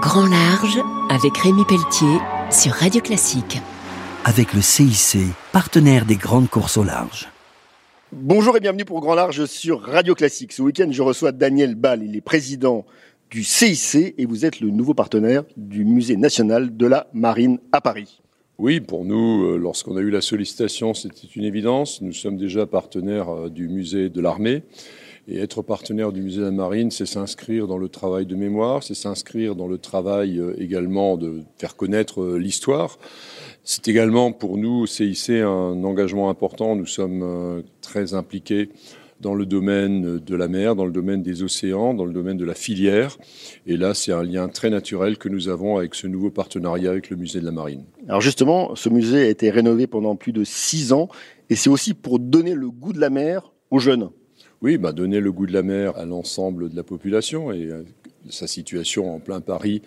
Grand Large avec Rémi Pelletier sur Radio Classique. Avec le CIC, partenaire des grandes courses au large. Bonjour et bienvenue pour Grand Large sur Radio Classique. Ce week-end, je reçois Daniel Ball. Il est président du CIC et vous êtes le nouveau partenaire du Musée national de la marine à Paris. Oui, pour nous, euh, lorsqu'on a eu la sollicitation, c'était une évidence. Nous sommes déjà partenaires euh, du musée de l'armée. Et être partenaire du musée de la marine, c'est s'inscrire dans le travail de mémoire, c'est s'inscrire dans le travail euh, également de faire connaître euh, l'histoire. C'est également pour nous, au CIC, un engagement important. Nous sommes euh, très impliqués dans le domaine de la mer, dans le domaine des océans, dans le domaine de la filière. Et là, c'est un lien très naturel que nous avons avec ce nouveau partenariat avec le musée de la marine. Alors justement, ce musée a été rénové pendant plus de six ans et c'est aussi pour donner le goût de la mer aux jeunes. Oui, bah, donner le goût de la mer à l'ensemble de la population et euh, sa situation en plein Paris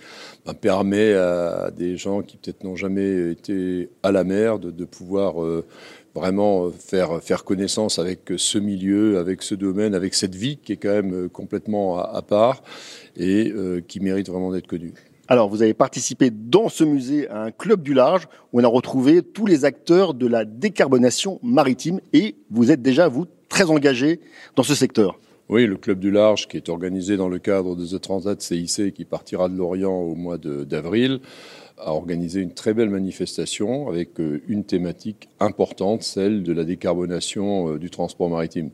bah, permet à des gens qui peut-être n'ont jamais été à la mer de, pouvoir euh, vraiment faire, faire connaissance avec ce milieu, avec ce domaine, avec cette vie qui est quand même euh, complètement à, part et qui mérite vraiment d'être connue. Alors, vous avez participé dans ce musée à un club du large où on a retrouvé tous les acteurs de la décarbonation maritime et vous êtes déjà, vous, très engagé dans ce secteur. Oui, le Club du Large, qui est organisé dans le cadre de The Transat CIC, qui partira de Lorient au mois d'avril, a organisé une très belle manifestation avec euh, une thématique importante, celle de la décarbonation euh, du transport maritime.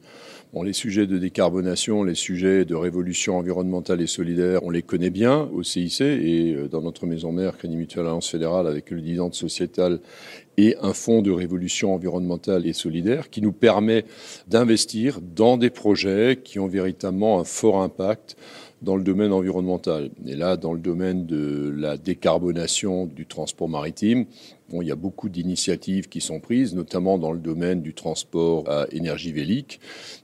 Bon, les sujets de décarbonation, les sujets de révolution environnementale et solidaire, on les connaît bien au CIC et euh, dans notre maison mère, Crédit Mutuel Alliance Fédérale, avec le dividende sociétal et un fonds de révolution environnementale et solidaire qui nous permet d'investir dans des projets qui ont véritablement un fort impact dans le domaine environnemental. Et là, dans le domaine de la décarbonation du transport maritime, bon, il y a beaucoup d'initiatives qui sont prises, notamment dans le domaine du transport à énergie vélique.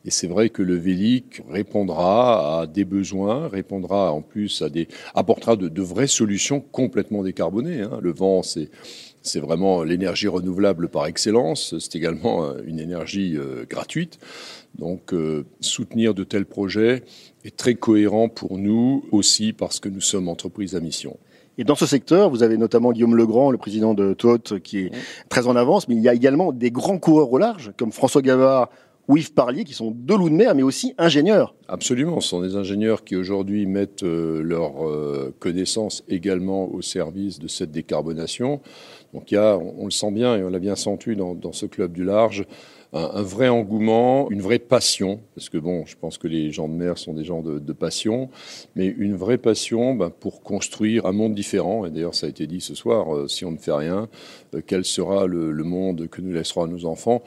Et c'est vrai que le vélique répondra à des besoins, répondra en plus à des, apportera de, vraies solutions complètement décarbonées. Hein. Le vent, c'est c'est vraiment l'énergie renouvelable par excellence. C'est également euh, une énergie euh, gratuite. Donc euh, soutenir de tels projets est très cohérent pour nous aussi parce que nous sommes entreprise à mission. Et dans ce secteur, vous avez notamment Guillaume Legrand, le président de TOT, qui est très en avance, mais il y a également des grands coureurs au large, comme François Gavard ou Yves Parlier, qui sont deux loups de mer, mais aussi ingénieurs. Absolument, ce sont des ingénieurs qui aujourd'hui mettent leurs connaissances également au service de cette décarbonation. Donc il y a, on, le sent bien et on l'a bien senti dans, ce club du large, un, vrai engouement, une vraie passion, parce que bon, je pense que les gens de mer sont des gens de, passion, mais une vraie passion ben, pour construire un monde différent. Et d'ailleurs, ça a été dit ce soir, euh, si on ne fait rien, euh, quel sera le, monde que nous laisserons à nos enfants?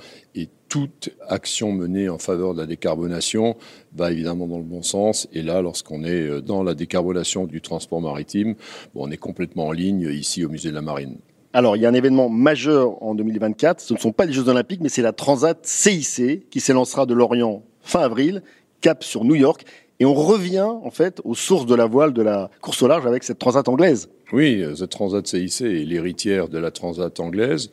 Toute action menée en faveur de la décarbonation va évidemment dans le bon sens. Et là, lorsqu'on est euh, dans la décarbonation du transport maritime, on est complètement en ligne ici au musée de la Marine. Alors, il y a un événement majeur en 2024. Ce ne sont pas les Jeux Olympiques, mais c'est la Transat CIC qui s'élancera de Lorient fin avril, cap sur New York. Et on revient, en fait, aux sources de la voile de la course au large avec cette Transat anglaise. Oui, cette Transat CIC est l'héritière de la Transat anglaise.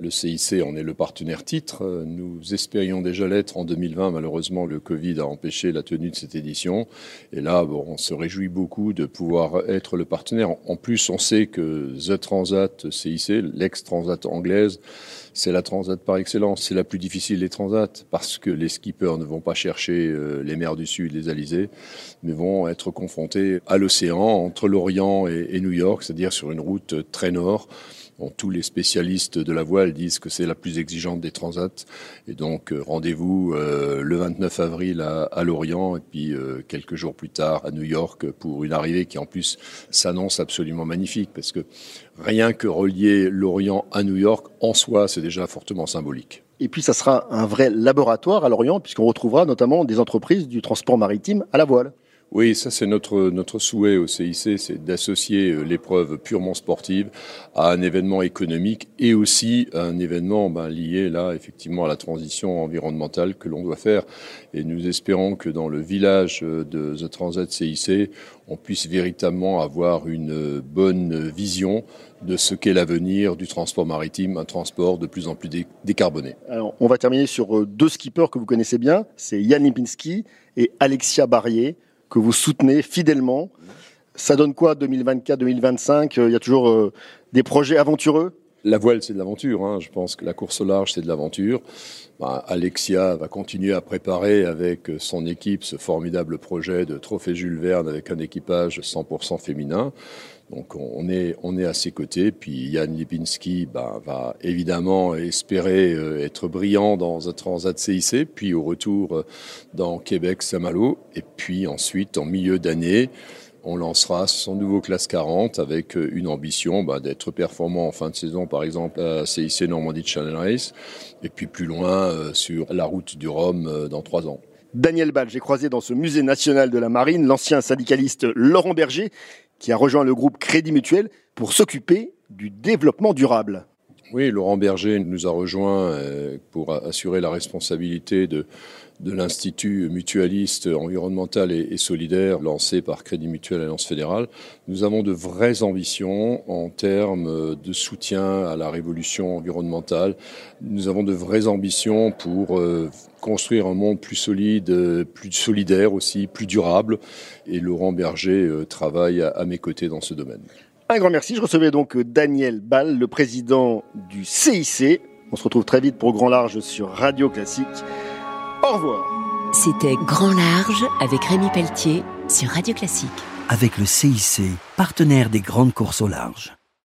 Le CIC en est le partenaire titre. Nous espérions déjà l'être en 2020. Malheureusement, le Covid a empêché la tenue de cette édition. Et là, bon, on se réjouit beaucoup de pouvoir être le partenaire. En plus, on sait que The Transat CIC, l'ex-Transat anglaise, c'est la transat par excellence. C'est la plus difficile des transats parce que les skippers ne vont pas chercher euh, les mers du Sud, les alizés, mais vont être confrontés à l'océan entre l'Orient et New York, c'est-à-dire sur une route très nord. Tous les spécialistes de la voile disent que c'est la plus exigeante des transats. Et donc, euh, rendez-vous euh, le 29 avril à, à Lorient et puis euh, quelques jours plus tard à New York pour une arrivée qui en plus s'annonce absolument magnifique parce que rien que relier Lorient à New York en soi, c'est déjà fortement symbolique. Et puis, ça sera un vrai laboratoire à Lorient puisqu'on retrouvera notamment des entreprises du transport maritime à la voile. Oui, ça c'est notre, notre souhait au CIC, c'est d'associer euh, l'épreuve purement sportive à un événement économique et aussi à un événement ben, lié là effectivement à la transition environnementale que l'on doit faire. Et nous espérons que dans le village euh, de The Transat CIC, on puisse véritablement avoir une bonne vision de ce qu'est l'avenir du transport maritime, un transport de plus en plus décarboné. Alors, on va terminer sur euh, deux skippers que vous connaissez bien, c'est Yann Lipinski et Alexia Barrier que vous soutenez fidèlement. Ça donne quoi 2024-2025 Il y a toujours des projets aventureux? La voile, c'est de l'aventure. Hein. Je pense que la course au large, c'est de l'aventure. Bah, Alexia va continuer à préparer avec son équipe ce formidable projet de Trophée Jules Verne avec un équipage 100% féminin. Donc on est, à ses côtés. Puis Yann Lipinski bah, va évidemment espérer euh, être brillant dans un transat CIC, puis au retour euh, dans Québec-Saint-Malo. Et puis ensuite, en milieu d'année, on lancera son nouveau classe 40 avec euh, une ambition bah, d'être performant en fin de saison, par exemple à CIC Normandie Channel Race, et puis plus loin sur la route du Rhum dans trois ans. Daniel Ball, j'ai croisé dans ce musée national de la marine l'ancien syndicaliste Laurent Berger, qui a rejoint le groupe Crédit Mutuel pour s'occuper du développement durable. Oui, Laurent Berger nous a rejoint pour assurer la responsabilité de de l'Institut mutualiste environnemental et, solidaire lancé par Crédit Mutuel Alliance Fédérale, nous avons de vraies ambitions en termes de soutien à la révolution environnementale. Nous avons de vraies ambitions pour euh, construire un monde plus solide, plus solidaire aussi, plus durable. Et Laurent Berger euh, travaille à, mes côtés dans ce domaine. Un grand merci. Je recevais donc Daniel Ball, le président du CIC. On se retrouve très vite pour Grand Large sur Radio Classique. Au revoir. C'était Grand Large avec Rémi Pelletier sur Radio Classique. Avec le CIC, partenaire des grandes courses au large.